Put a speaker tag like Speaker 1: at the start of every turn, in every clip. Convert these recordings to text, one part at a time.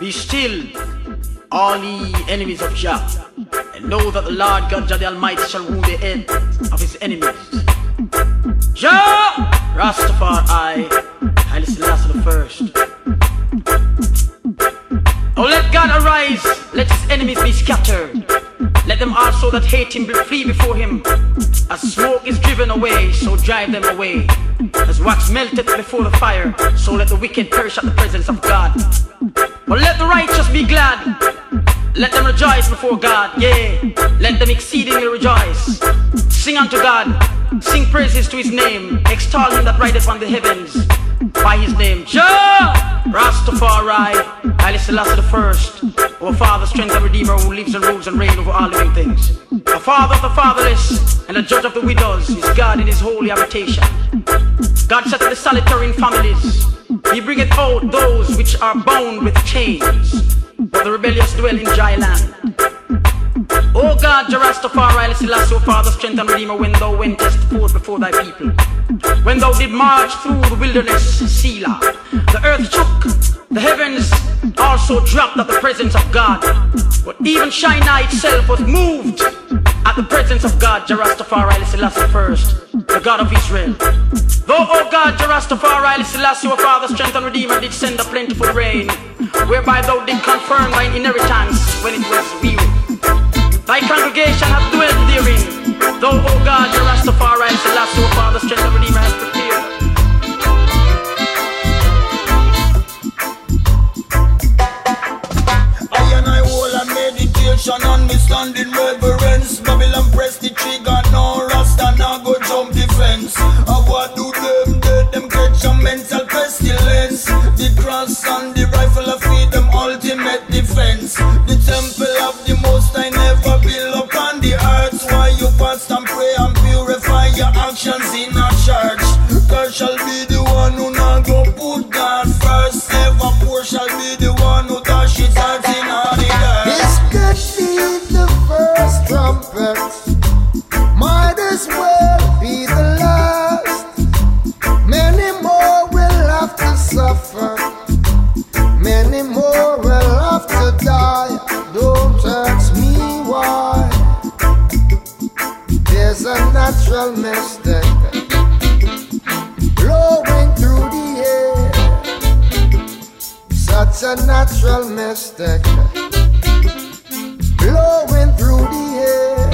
Speaker 1: Be still, all ye enemies of Jah, and know that the Lord God Jah the Almighty shall wound the head of his enemies. Jah, Rastafari, I, Haile Selassie the first. Oh, let God arise, let his enemies be scattered. Them also that hate him be flee before him. As smoke is driven away, so drive them away. As wax melted before the fire, so let the wicked perish at the presence of God. But let the righteous be glad. Let them rejoice before God, yea. Let them exceedingly rejoice. Sing unto God, sing praises to his name, extol him that rideth on the heavens by his name. Jah Rastafari, Haile Selassie the first, our Father, strength and Redeemer who lives and rules and reigns over all living things. The Father of the fatherless and the Judge of the widows is God in his holy habitation. God set the solitary in families. He bringeth out those which are bound with chains, but the rebellious dwell in dry land. O God, Jah Rastafari, Selassie, O Father, strength and Redeemer, when thou wentest forth before thy people. When thou did march through the wilderness, Selah, the earth shook, the heavens also dropped at the presence of God. But even Sinai itself was moved at the presence of God, Jah Rastafari, Selassie first, the God of Israel. Though, O God, Jah Rastafari, Selassie, O Father, strength and Redeemer, did send a plentiful rain, whereby thou did confirm thine inheritance when it was weary. Thy congregation hath dwelt therein. Though, O God, Jah Rastafari, Selassie, O Father, strength and Redeemer has
Speaker 2: Shall be the one who not go put God first. Ever poor shall be the one who his heart in all the dirt.
Speaker 3: This could be the first trumpet, might as well be the last. Many more will have to suffer, many more will have to die. Don't ask me why. There's a natural mystic blowing through the air, such a natural mystic blowing through the air.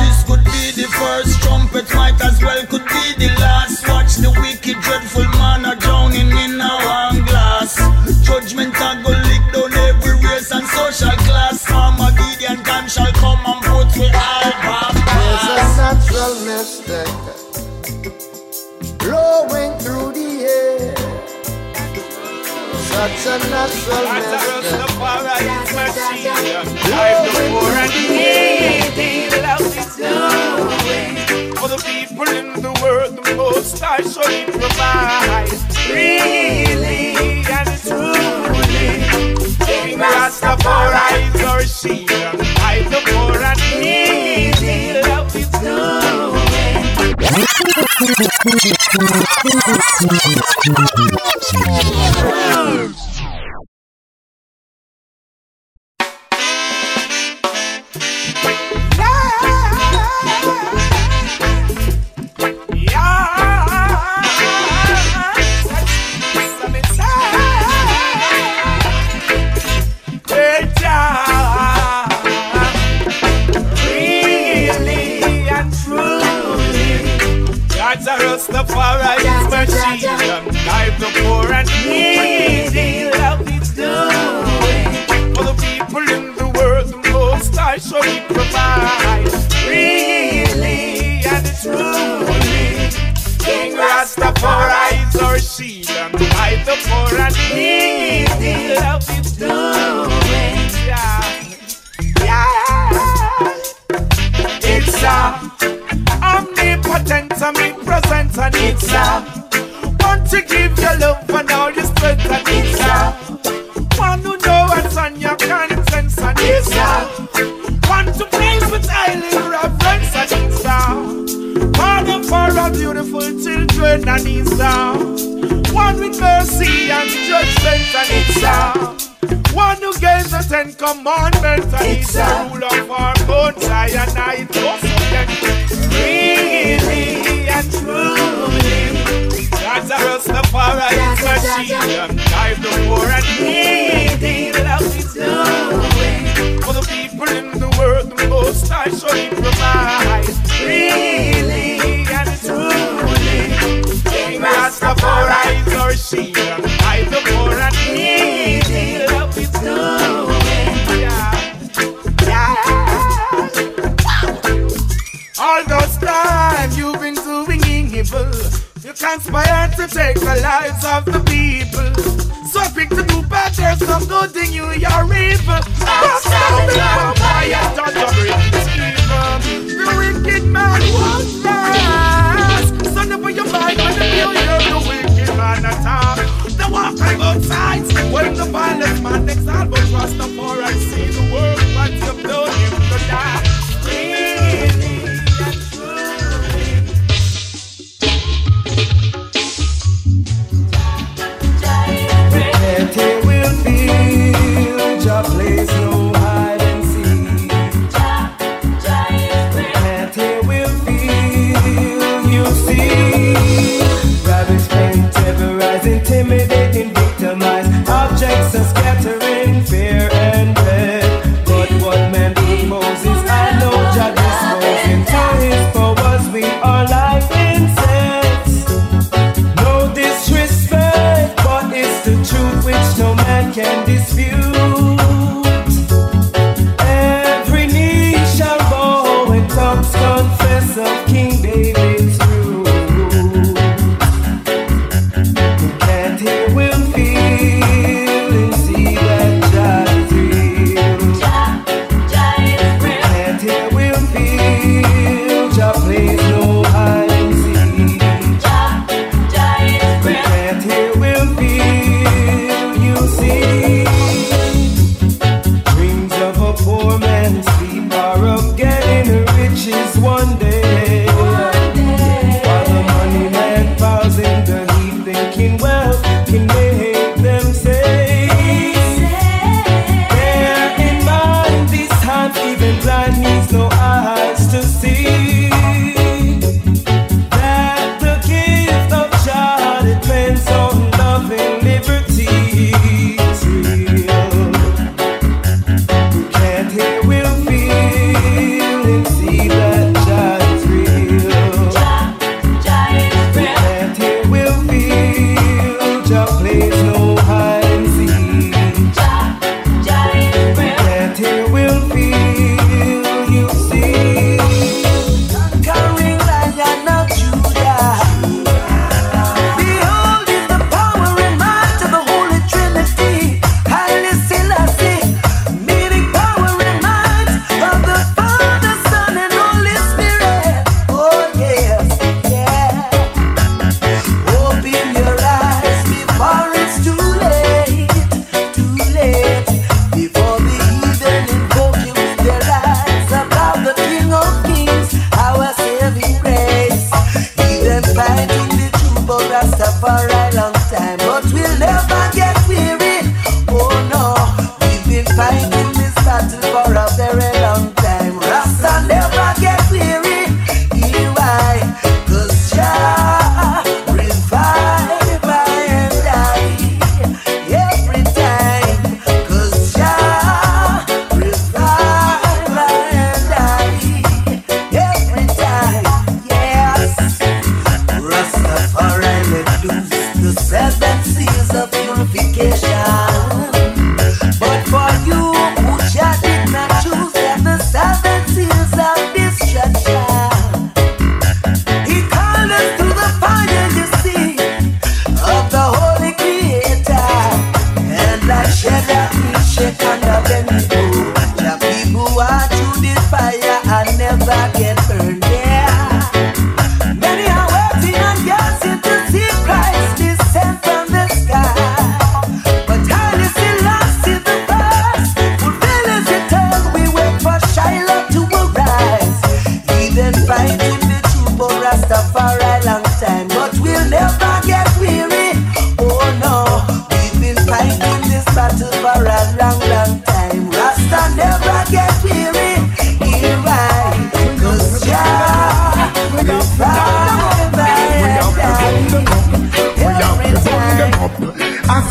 Speaker 2: This could be the first trumpet, might as well could be the last. Watch the wicked, dreadful man are drowning in a one glass. Judgment I go lick down every race and social class. Armageddon time shall come
Speaker 3: A natural mystic.
Speaker 4: For the people in the world, the most I shall provide. Really and truly. King Rastafari is our shield. Doing. the poor and the needy. Love is doing. Yeah. Yeah. It's a omnipotent, omnipresent, and it's a want to give your love and all your strength, and it's a one who knows what's on your conscience, and it's a one to praise with highly reverence, and it's a. Father for our beautiful children and his sound one with mercy and judgment, and it's a one who gave the Ten Commandments, and it's the rule of our own and I trust them really and truly. That's a Rastafari, that's a sheep, and I've the poor and needy. take the lives of the people. So I to do bad, there's So good in you, you're evil.
Speaker 5: Stop, stop,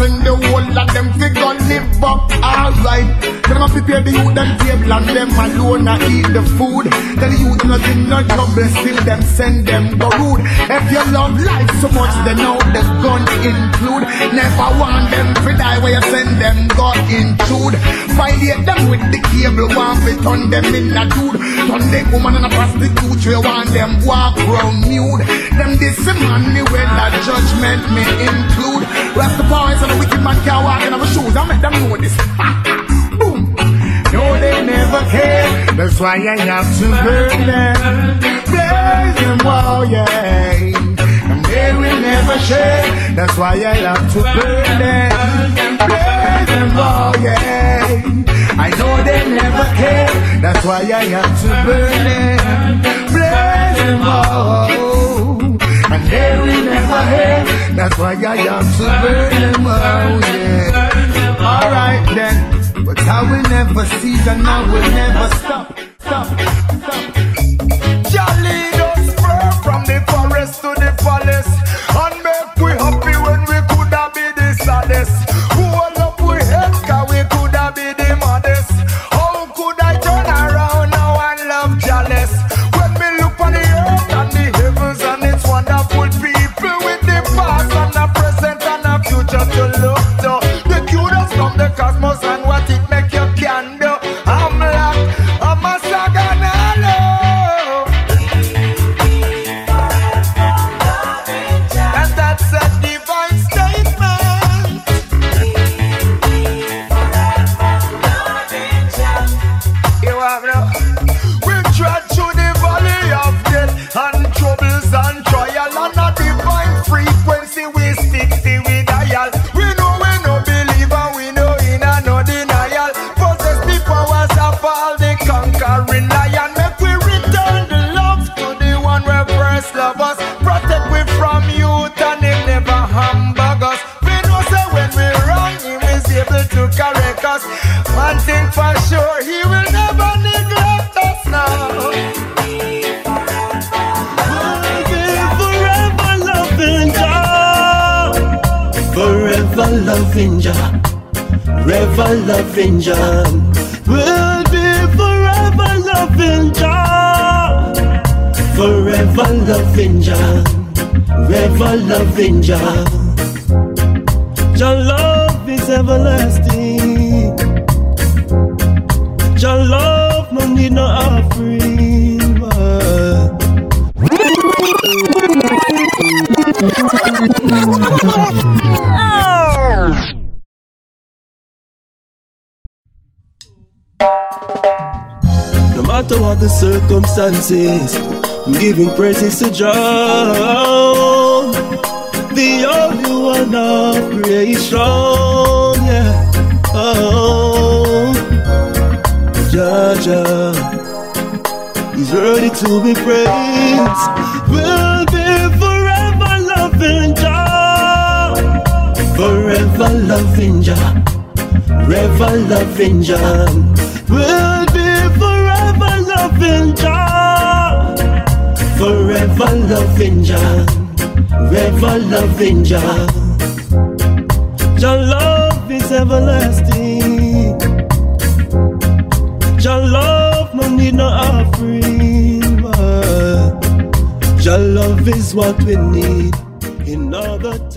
Speaker 5: I the
Speaker 3: whole of them fi go live up alright. Them a prepare the youth and table and them alone a eat the food. Tell the youth not in no trouble, still them send them go rude. If you love life so much, then now the gun include. Never want them to die where you send them go intrude. Violate them with the cable, want to turn them in a dude. Turn the woman and a prostitute, we want them walk round nude. Them this man me when that judgment may include. Rastafari and the wicked man can't walk in our shoes. I make them know this. Boom. No, they never care. That's why I have to burn them. Blaze them, wow, oh, yeah. And they will never share. That's why I have to burn them. Blaze them, wow, oh, yeah. I know they never care. That's why I have to burn them. Blaze them, wow. Oh, why I have to burn them out, yeah. Oh, Alright then. But I will never cease and I will never. Stop. Stop.
Speaker 4: Able to correct us. One thing for sure, he will never neglect us now.
Speaker 6: Forever loving Jah, forever loving Jah. We'll be forever loving Jah, forever loving Jah, forever loving Jah. Jah love is everlasting. Jah love no need no offering. No matter what the circumstances, I'm giving praises to Jah, the only one of creation. Oh, Jah, He's ready to be praised. We'll be forever loving Jah, forever loving Jah, forever loving Jah. We'll be forever loving Jah, forever loving Jah, forever loving Jah. Jah love is everlasting. Your love no need no offering. Jah love is what we need in order to.